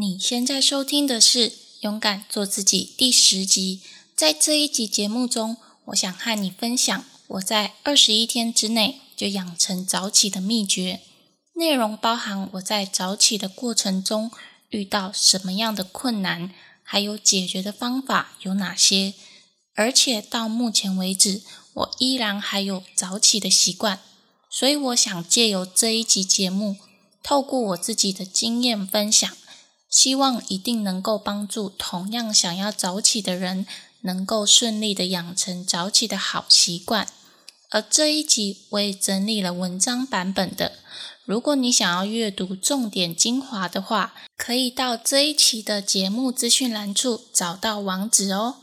你现在收听的是《勇敢做自己》第十集。在这一集节目中，我想和你分享我在二十一天之内就养成早起的秘诀。内容包含我在早起的过程中遇到什么样的困难，还有解决的方法有哪些。而且到目前为止，我依然还有早起的习惯。所以，我想借由这一集节目，透过我自己的经验分享。希望一定能够帮助同样想要早起的人，能够顺利的养成早起的好习惯。而这一集我也整理了文章版本的，如果你想要阅读重点精华的话，可以到这一期的节目资讯栏处找到网址哦。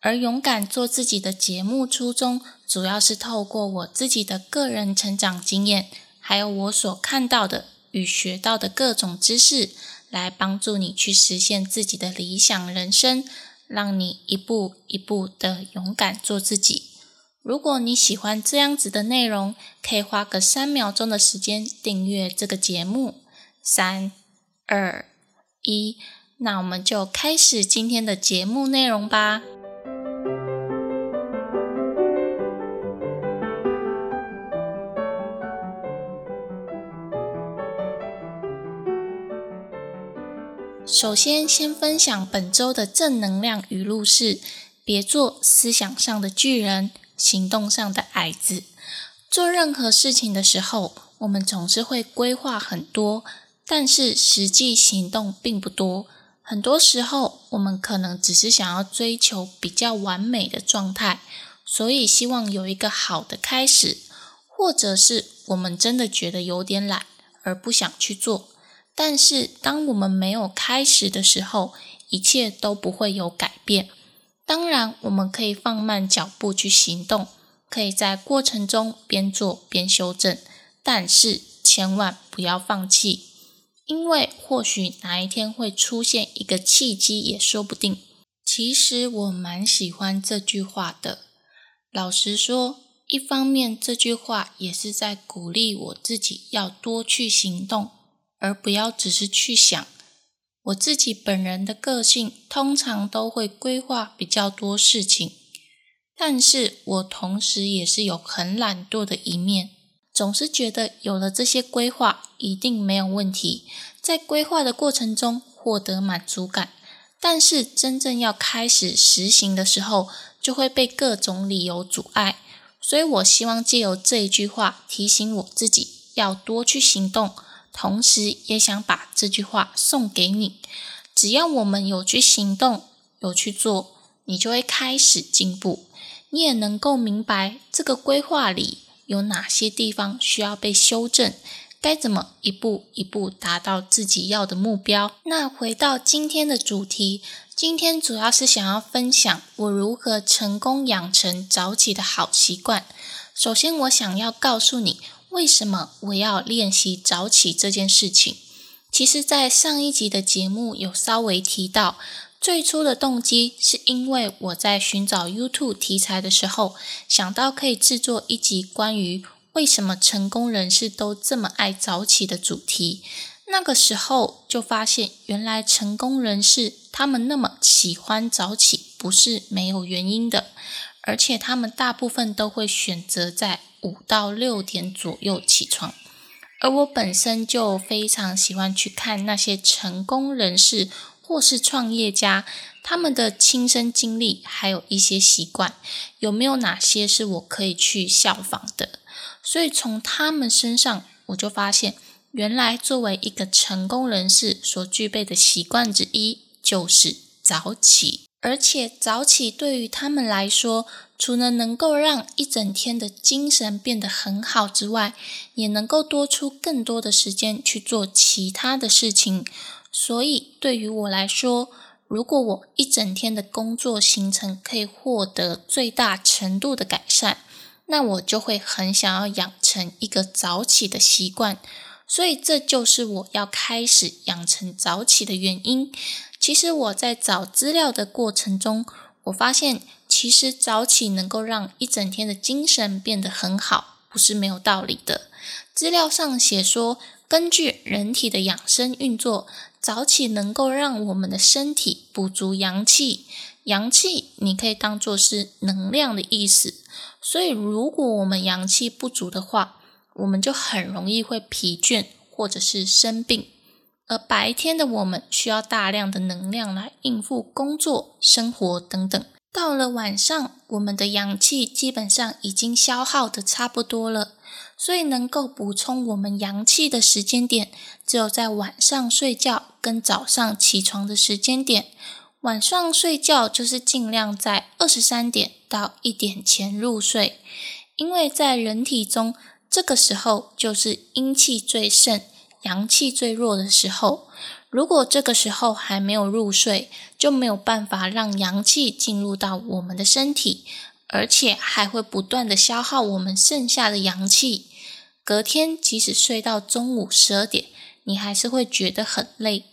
而勇敢做自己的节目初衷，主要是透过我自己的个人成长经验，还有我所看到的与学到的各种知识。来帮助你去实现自己的理想人生，让你一步一步的勇敢做自己。如果你喜欢这样子的内容，可以花个三秒钟的时间订阅这个节目。三、二、一，那我们就开始今天的节目内容吧。首先，先分享本周的正能量语录是：别做思想上的巨人，行动上的矮子。做任何事情的时候，我们总是会规划很多，但是实际行动并不多。很多时候，我们可能只是想要追求比较完美的状态，所以希望有一个好的开始，或者是我们真的觉得有点懒而不想去做。但是，当我们没有开始的时候，一切都不会有改变。当然，我们可以放慢脚步去行动，可以在过程中边做边修正。但是，千万不要放弃，因为或许哪一天会出现一个契机，也说不定。其实，我蛮喜欢这句话的。老实说，一方面这句话也是在鼓励我自己要多去行动。而不要只是去想。我自己本人的个性，通常都会规划比较多事情，但是我同时也是有很懒惰的一面，总是觉得有了这些规划一定没有问题，在规划的过程中获得满足感，但是真正要开始实行的时候，就会被各种理由阻碍。所以我希望借由这一句话提醒我自己，要多去行动。同时，也想把这句话送给你：只要我们有去行动，有去做，你就会开始进步。你也能够明白这个规划里有哪些地方需要被修正，该怎么一步一步达到自己要的目标。那回到今天的主题，今天主要是想要分享我如何成功养成早起的好习惯。首先，我想要告诉你。为什么我要练习早起这件事情？其实，在上一集的节目有稍微提到，最初的动机是因为我在寻找 YouTube 题材的时候，想到可以制作一集关于为什么成功人士都这么爱早起的主题。那个时候就发现，原来成功人士他们那么喜欢早起，不是没有原因的，而且他们大部分都会选择在。五到六点左右起床，而我本身就非常喜欢去看那些成功人士或是创业家他们的亲身经历，还有一些习惯，有没有哪些是我可以去效仿的？所以从他们身上，我就发现，原来作为一个成功人士所具备的习惯之一，就是早起。而且早起对于他们来说，除了能够让一整天的精神变得很好之外，也能够多出更多的时间去做其他的事情。所以对于我来说，如果我一整天的工作行程可以获得最大程度的改善，那我就会很想要养成一个早起的习惯。所以这就是我要开始养成早起的原因。其实我在找资料的过程中，我发现其实早起能够让一整天的精神变得很好，不是没有道理的。资料上写说，根据人体的养生运作，早起能够让我们的身体补足阳气，阳气你可以当做是能量的意思。所以，如果我们阳气不足的话，我们就很容易会疲倦或者是生病。而白天的我们需要大量的能量来应付工作、生活等等。到了晚上，我们的阳气基本上已经消耗的差不多了。所以，能够补充我们阳气的时间点，只有在晚上睡觉跟早上起床的时间点。晚上睡觉就是尽量在二十三点到一点前入睡，因为在人体中，这个时候就是阴气最盛、阳气最弱的时候。如果这个时候还没有入睡，就没有办法让阳气进入到我们的身体。而且还会不断的消耗我们剩下的阳气，隔天即使睡到中午十二点，你还是会觉得很累。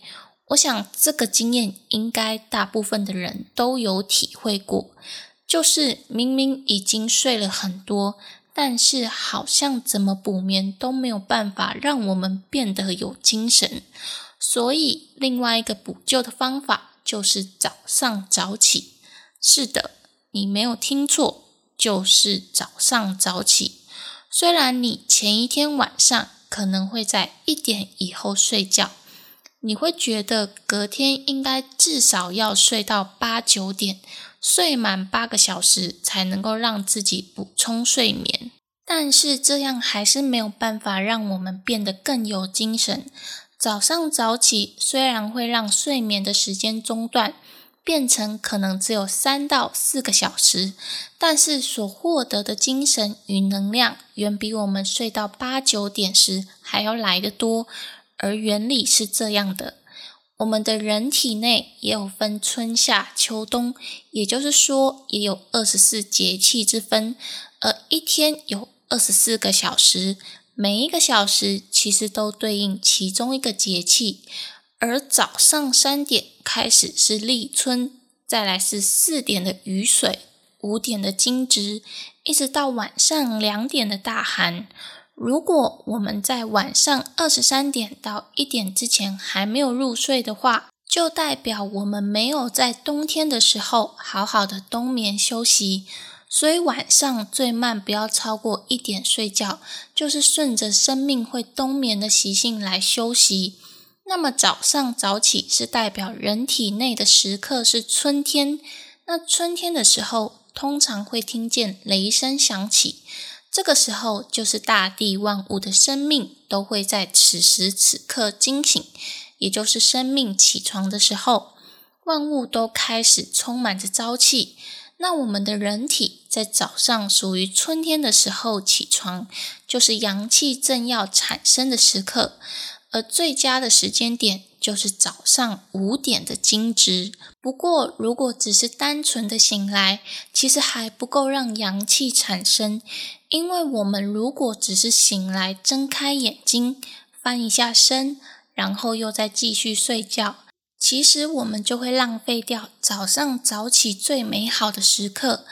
我想这个经验应该大部分的人都有体会过，就是明明已经睡了很多，但是好像怎么补眠都没有办法让我们变得有精神。所以另外一个补救的方法就是早上早起。是的。你没有听错，就是早上早起。虽然你前一天晚上可能会在一点以后睡觉，你会觉得隔天应该至少要睡到八九点，睡满八个小时才能够让自己补充睡眠。但是这样还是没有办法让我们变得更有精神。早上早起虽然会让睡眠的时间中断。变成可能只有三到四个小时，但是所获得的精神与能量远比我们睡到八九点时还要来得多。而原理是这样的：我们的人体内也有分春夏秋冬，也就是说也有二十四节气之分。而一天有二十四个小时，每一个小时其实都对应其中一个节气。而早上三点开始是立春，再来是四点的雨水，五点的惊蛰，一直到晚上两点的大寒。如果我们在晚上二十三点到一点之前还没有入睡的话，就代表我们没有在冬天的时候好好的冬眠休息。所以晚上最慢不要超过一点睡觉，就是顺着生命会冬眠的习性来休息。那么早上早起是代表人体内的时刻是春天。那春天的时候，通常会听见雷声响起，这个时候就是大地万物的生命都会在此时此刻惊醒，也就是生命起床的时候，万物都开始充满着朝气。那我们的人体在早上属于春天的时候起床，就是阳气正要产生的时刻。而最佳的时间点就是早上五点的惊蛰。不过，如果只是单纯的醒来，其实还不够让阳气产生。因为我们如果只是醒来，睁开眼睛，翻一下身，然后又再继续睡觉，其实我们就会浪费掉早上早起最美好的时刻。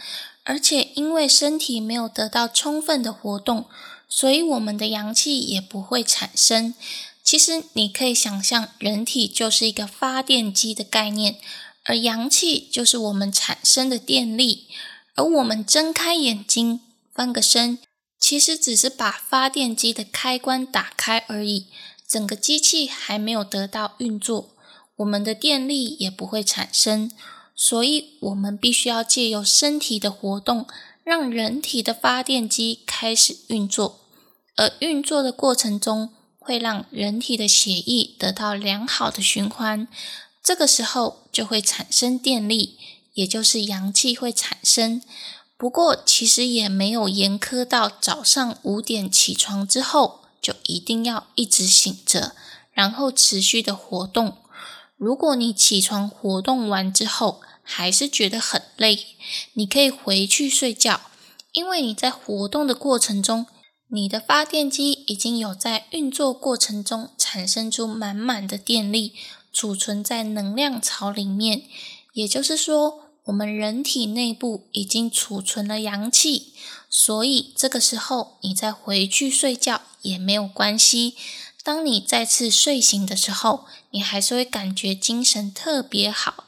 而且，因为身体没有得到充分的活动，所以我们的阳气也不会产生。其实你可以想象，人体就是一个发电机的概念，而阳气就是我们产生的电力。而我们睁开眼睛、翻个身，其实只是把发电机的开关打开而已，整个机器还没有得到运作，我们的电力也不会产生。所以，我们必须要借由身体的活动，让人体的发电机开始运作。而运作的过程中，会让人体的血液得到良好的循环，这个时候就会产生电力，也就是阳气会产生。不过，其实也没有严苛到早上五点起床之后就一定要一直醒着，然后持续的活动。如果你起床活动完之后还是觉得很累，你可以回去睡觉，因为你在活动的过程中。你的发电机已经有在运作过程中产生出满满的电力，储存在能量槽里面。也就是说，我们人体内部已经储存了阳气，所以这个时候你再回去睡觉也没有关系。当你再次睡醒的时候，你还是会感觉精神特别好。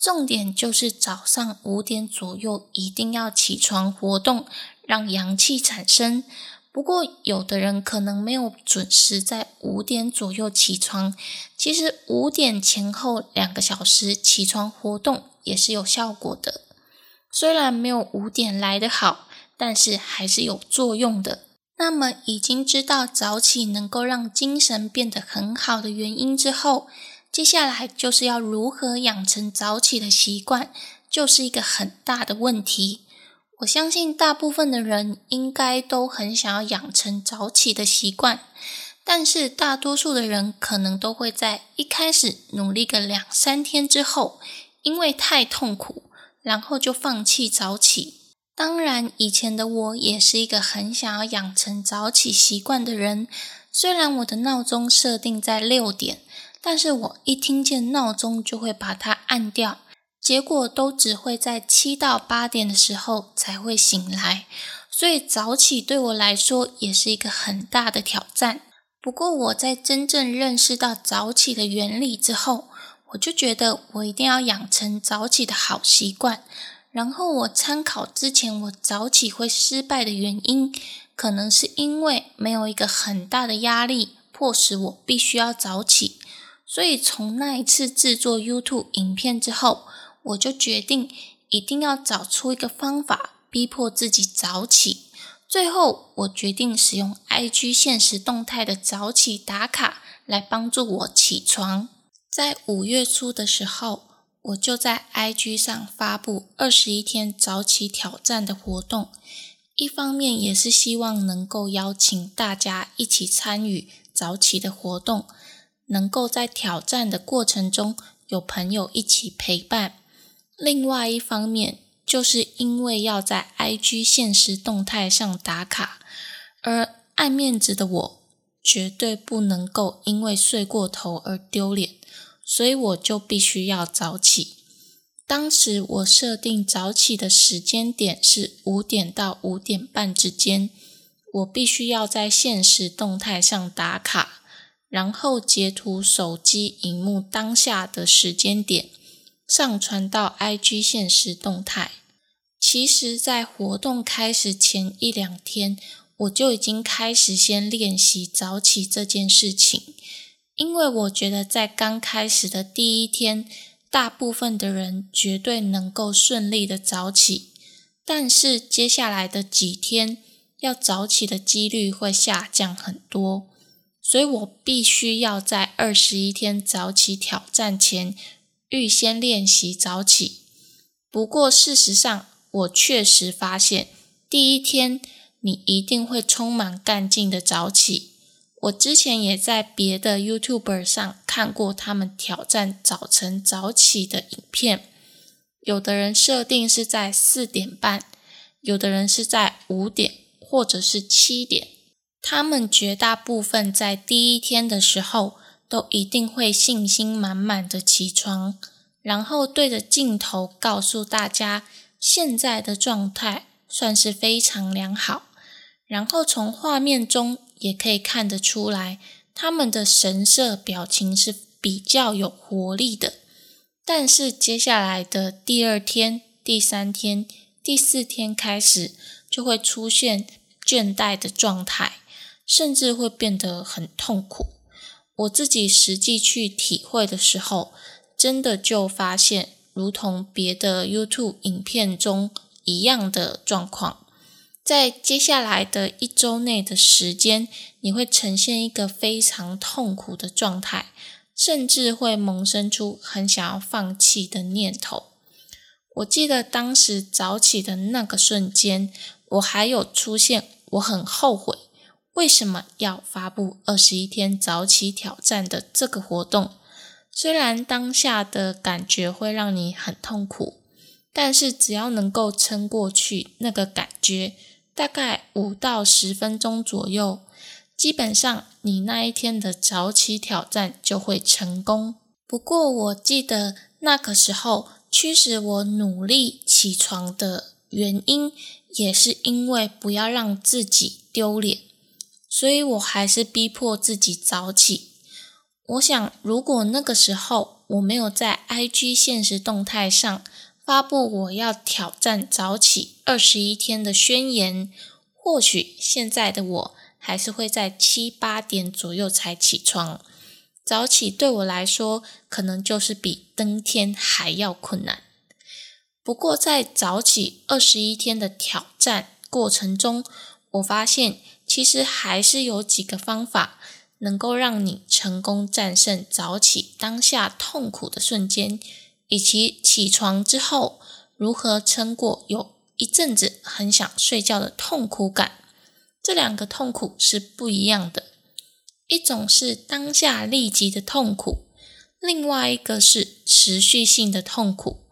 重点就是早上五点左右一定要起床活动，让阳气产生。不过，有的人可能没有准时在五点左右起床，其实五点前后两个小时起床活动也是有效果的。虽然没有五点来得好，但是还是有作用的。那么，已经知道早起能够让精神变得很好的原因之后，接下来就是要如何养成早起的习惯，就是一个很大的问题。我相信大部分的人应该都很想要养成早起的习惯，但是大多数的人可能都会在一开始努力个两三天之后，因为太痛苦，然后就放弃早起。当然，以前的我也是一个很想要养成早起习惯的人。虽然我的闹钟设定在六点，但是我一听见闹钟就会把它按掉，结果都只会在七到八点的时候才会醒来。所以早起对我来说也是一个很大的挑战。不过我在真正认识到早起的原理之后，我就觉得我一定要养成早起的好习惯。然后我参考之前我早起会失败的原因，可能是因为没有一个很大的压力迫使我必须要早起，所以从那一次制作 YouTube 影片之后，我就决定一定要找出一个方法逼迫自己早起。最后我决定使用 IG 现实动态的早起打卡来帮助我起床。在五月初的时候。我就在 IG 上发布二十一天早起挑战的活动，一方面也是希望能够邀请大家一起参与早起的活动，能够在挑战的过程中有朋友一起陪伴；另外一方面，就是因为要在 IG 现实动态上打卡，而爱面子的我绝对不能够因为睡过头而丢脸。所以我就必须要早起。当时我设定早起的时间点是五点到五点半之间，我必须要在现实动态上打卡，然后截图手机荧幕当下的时间点，上传到 IG 现实动态。其实，在活动开始前一两天，我就已经开始先练习早起这件事情。因为我觉得在刚开始的第一天，大部分的人绝对能够顺利的早起，但是接下来的几天要早起的几率会下降很多，所以我必须要在二十一天早起挑战前预先练习早起。不过事实上，我确实发现第一天你一定会充满干劲的早起。我之前也在别的 YouTuber 上看过他们挑战早晨早起的影片，有的人设定是在四点半，有的人是在五点或者是七点。他们绝大部分在第一天的时候都一定会信心满满的起床，然后对着镜头告诉大家现在的状态算是非常良好，然后从画面中。也可以看得出来，他们的神色表情是比较有活力的。但是接下来的第二天、第三天、第四天开始，就会出现倦怠的状态，甚至会变得很痛苦。我自己实际去体会的时候，真的就发现，如同别的 YouTube 影片中一样的状况。在接下来的一周内的时间，你会呈现一个非常痛苦的状态，甚至会萌生出很想要放弃的念头。我记得当时早起的那个瞬间，我还有出现我很后悔为什么要发布二十一天早起挑战的这个活动。虽然当下的感觉会让你很痛苦，但是只要能够撑过去，那个感觉。大概五到十分钟左右，基本上你那一天的早起挑战就会成功。不过我记得那个时候驱使我努力起床的原因，也是因为不要让自己丢脸。所以我还是逼迫自己早起。我想，如果那个时候我没有在 IG 现实动态上发布我要挑战早起二十一天的宣言，或许现在的我还是会在七八点左右才起床。早起对我来说，可能就是比登天还要困难。不过，在早起二十一天的挑战过程中，我发现其实还是有几个方法能够让你成功战胜早起当下痛苦的瞬间，以及起床之后如何撑过有一阵子很想睡觉的痛苦感。这两个痛苦是不一样的。一种是当下立即的痛苦，另外一个是持续性的痛苦。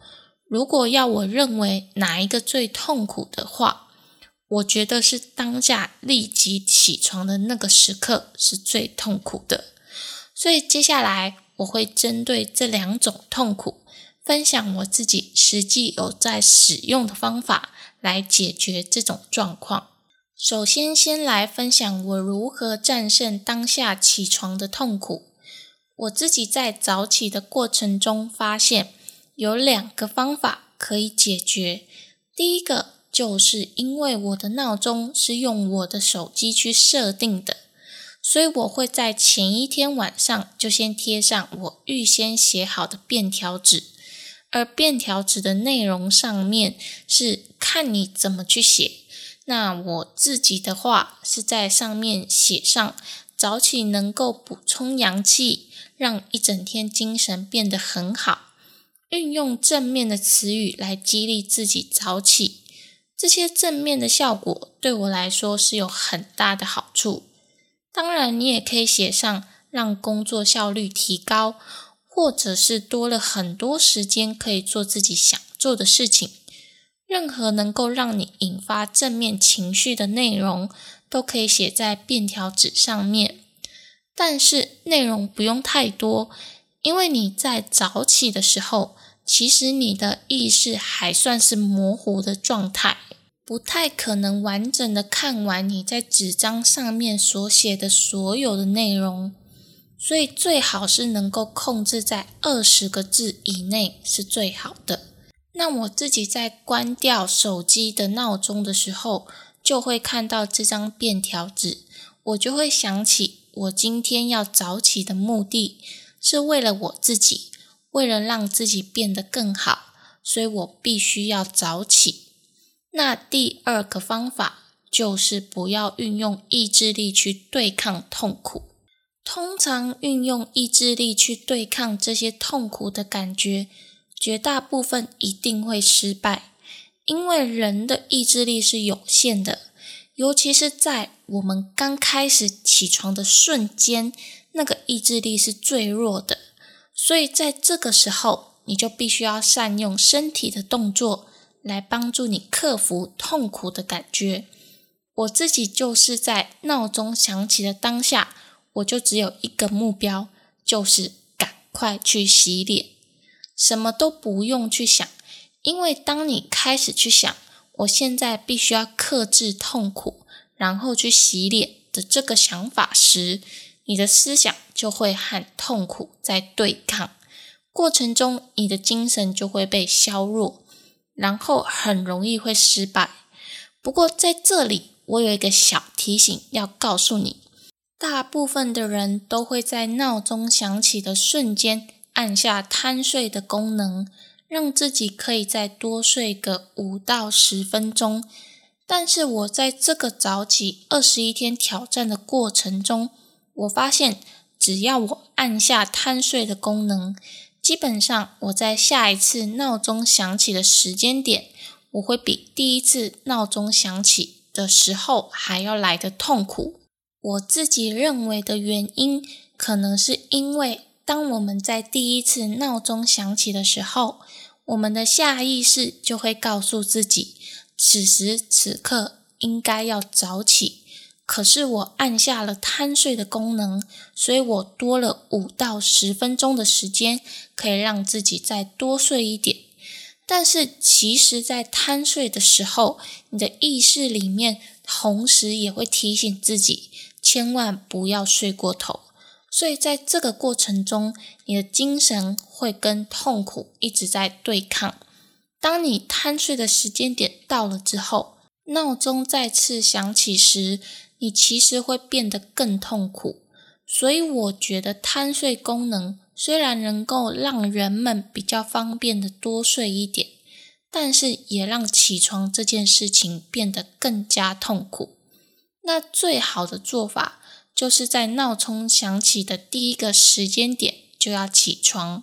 如果要我认为哪一个最痛苦的话，我觉得是当下立即起床的那个时刻是最痛苦的。所以接下来我会针对这两种痛苦，分享我自己实际有在使用的方法来解决这种状况。首先，先来分享我如何战胜当下起床的痛苦。我自己在早起的过程中发现，有两个方法可以解决。第一个，就是因为我的闹钟是用我的手机去设定的，所以我会在前一天晚上就先贴上我预先写好的便条纸，而便条纸的内容上面是看你怎么去写。那我自己的话是在上面写上早起能够补充阳气，让一整天精神变得很好，运用正面的词语来激励自己早起。这些正面的效果对我来说是有很大的好处。当然，你也可以写上让工作效率提高，或者是多了很多时间可以做自己想做的事情。任何能够让你引发正面情绪的内容，都可以写在便条纸上面。但是内容不用太多，因为你在早起的时候，其实你的意识还算是模糊的状态，不太可能完整的看完你在纸张上面所写的所有的内容。所以最好是能够控制在二十个字以内是最好的。那我自己在关掉手机的闹钟的时候，就会看到这张便条纸，我就会想起我今天要早起的目的是为了我自己，为了让自己变得更好，所以我必须要早起。那第二个方法就是不要运用意志力去对抗痛苦。通常运用意志力去对抗这些痛苦的感觉。绝大部分一定会失败，因为人的意志力是有限的，尤其是在我们刚开始起床的瞬间，那个意志力是最弱的。所以在这个时候，你就必须要善用身体的动作来帮助你克服痛苦的感觉。我自己就是在闹钟响起的当下，我就只有一个目标，就是赶快去洗脸。什么都不用去想，因为当你开始去想“我现在必须要克制痛苦，然后去洗脸”的这个想法时，你的思想就会和痛苦在对抗，过程中你的精神就会被削弱，然后很容易会失败。不过在这里，我有一个小提醒要告诉你：大部分的人都会在闹钟响起的瞬间。按下贪睡的功能，让自己可以再多睡个五到十分钟。但是我在这个早起二十一天挑战的过程中，我发现只要我按下贪睡的功能，基本上我在下一次闹钟响起的时间点，我会比第一次闹钟响起的时候还要来的痛苦。我自己认为的原因，可能是因为。当我们在第一次闹钟响起的时候，我们的下意识就会告诉自己，此时此刻应该要早起。可是我按下了贪睡的功能，所以我多了五到十分钟的时间，可以让自己再多睡一点。但是其实，在贪睡的时候，你的意识里面同时也会提醒自己，千万不要睡过头。所以在这个过程中，你的精神会跟痛苦一直在对抗。当你贪睡的时间点到了之后，闹钟再次响起时，你其实会变得更痛苦。所以我觉得贪睡功能虽然能够让人们比较方便的多睡一点，但是也让起床这件事情变得更加痛苦。那最好的做法。就是在闹钟响起的第一个时间点就要起床。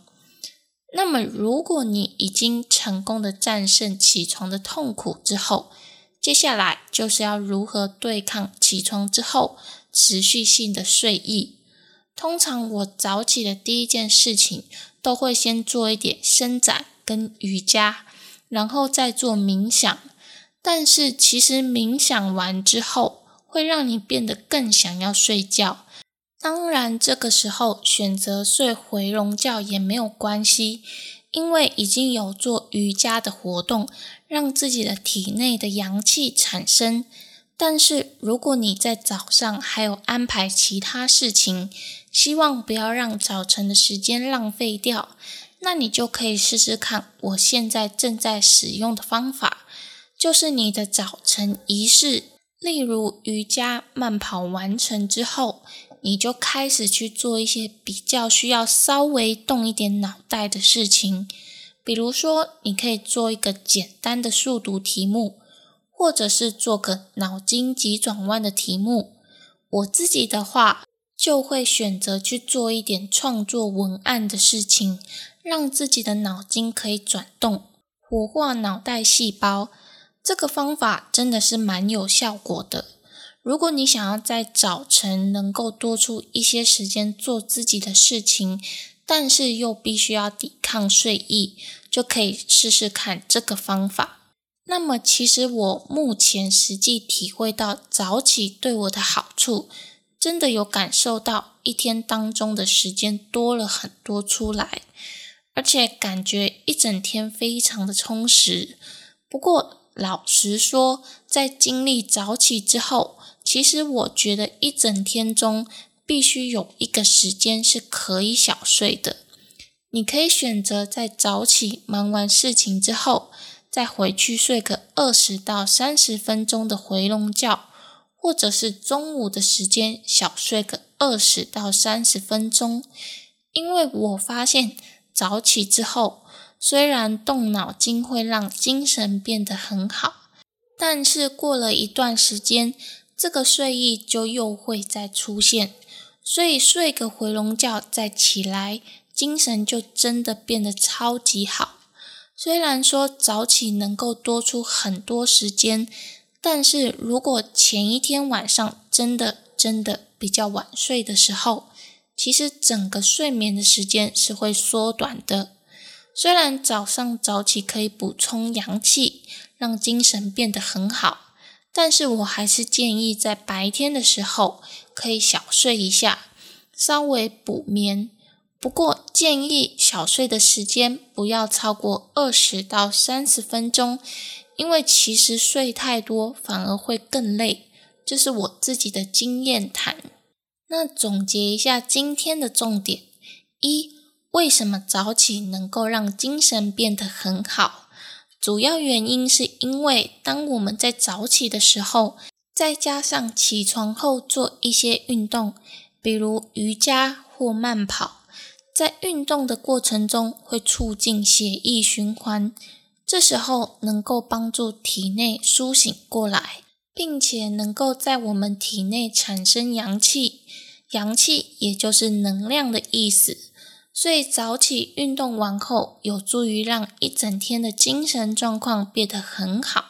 那么，如果你已经成功的战胜起床的痛苦之后，接下来就是要如何对抗起床之后持续性的睡意。通常我早起的第一件事情都会先做一点伸展跟瑜伽，然后再做冥想。但是其实冥想完之后，会让你变得更想要睡觉。当然，这个时候选择睡回笼觉也没有关系，因为已经有做瑜伽的活动，让自己的体内的阳气产生。但是，如果你在早上还有安排其他事情，希望不要让早晨的时间浪费掉，那你就可以试试看我现在正在使用的方法，就是你的早晨仪式。例如瑜伽慢跑完成之后，你就开始去做一些比较需要稍微动一点脑袋的事情，比如说你可以做一个简单的速读题目，或者是做个脑筋急转弯的题目。我自己的话，就会选择去做一点创作文案的事情，让自己的脑筋可以转动，活化脑袋细胞。这个方法真的是蛮有效果的。如果你想要在早晨能够多出一些时间做自己的事情，但是又必须要抵抗睡意，就可以试试看这个方法。那么，其实我目前实际体会到早起对我的好处，真的有感受到一天当中的时间多了很多出来，而且感觉一整天非常的充实。不过，老实说，在经历早起之后，其实我觉得一整天中必须有一个时间是可以小睡的。你可以选择在早起忙完事情之后，再回去睡个二十到三十分钟的回笼觉，或者是中午的时间小睡个二十到三十分钟。因为我发现早起之后。虽然动脑筋会让精神变得很好，但是过了一段时间，这个睡意就又会再出现。所以睡个回笼觉再起来，精神就真的变得超级好。虽然说早起能够多出很多时间，但是如果前一天晚上真的真的比较晚睡的时候，其实整个睡眠的时间是会缩短的。虽然早上早起可以补充阳气，让精神变得很好，但是我还是建议在白天的时候可以小睡一下，稍微补眠。不过建议小睡的时间不要超过二十到三十分钟，因为其实睡太多反而会更累，这是我自己的经验谈。那总结一下今天的重点：一。为什么早起能够让精神变得很好？主要原因是因为当我们在早起的时候，再加上起床后做一些运动，比如瑜伽或慢跑，在运动的过程中会促进血液循环，这时候能够帮助体内苏醒过来，并且能够在我们体内产生阳气，阳气也就是能量的意思。所以早起运动完后，有助于让一整天的精神状况变得很好。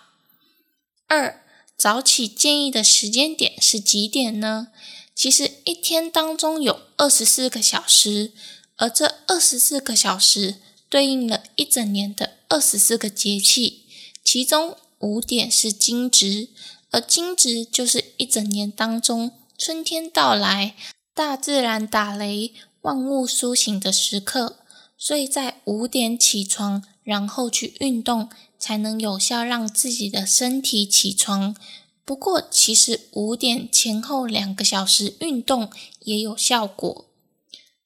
二早起建议的时间点是几点呢？其实一天当中有二十四个小时，而这二十四个小时对应了一整年的二十四个节气，其中五点是惊蛰，而惊蛰就是一整年当中春天到来，大自然打雷。万物苏醒的时刻，所以在五点起床，然后去运动，才能有效让自己的身体起床，不过，其实五点前后两个小时运动也有效果。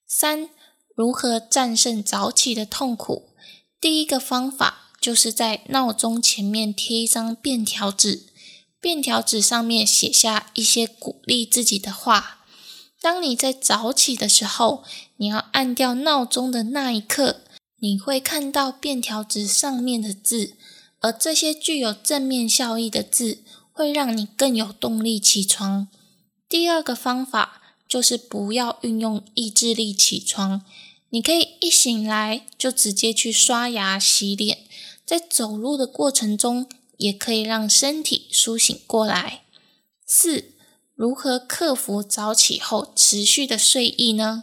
三、如何战胜早起的痛苦？第一个方法就是在闹钟前面贴一张便条纸，便条纸上面写下一些鼓励自己的话。当你在早起的时候，你要按掉闹钟的那一刻，你会看到便条纸上面的字，而这些具有正面效益的字，会让你更有动力起床。第二个方法。就是不要运用意志力起床，你可以一醒来就直接去刷牙洗脸，在走路的过程中也可以让身体苏醒过来。四、如何克服早起后持续的睡意呢？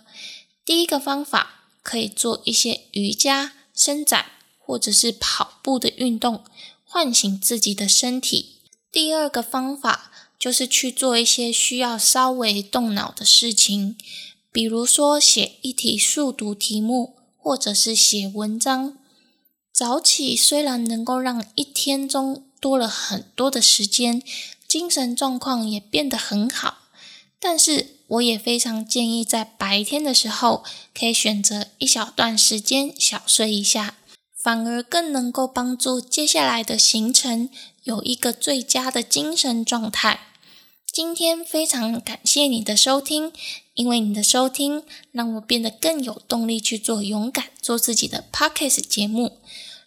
第一个方法可以做一些瑜伽、伸展或者是跑步的运动，唤醒自己的身体。第二个方法。就是去做一些需要稍微动脑的事情，比如说写一题速读题目，或者是写文章。早起虽然能够让一天中多了很多的时间，精神状况也变得很好，但是我也非常建议在白天的时候，可以选择一小段时间小睡一下，反而更能够帮助接下来的行程有一个最佳的精神状态。今天非常感谢你的收听，因为你的收听让我变得更有动力去做勇敢做自己的 podcast 节目。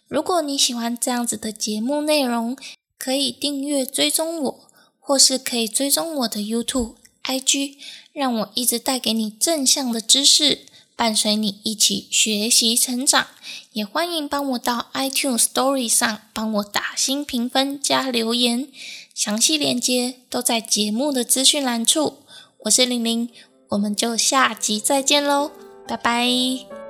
如果你喜欢这样子的节目内容，可以订阅追踪我，或是可以追踪我的 YouTube、IG，让我一直带给你正向的知识，伴随你一起学习成长。也欢迎帮我到 iTunes Story 上帮我打新评分加留言。详细链接都在节目的资讯栏处。我是玲玲，我们就下集再见喽，拜拜。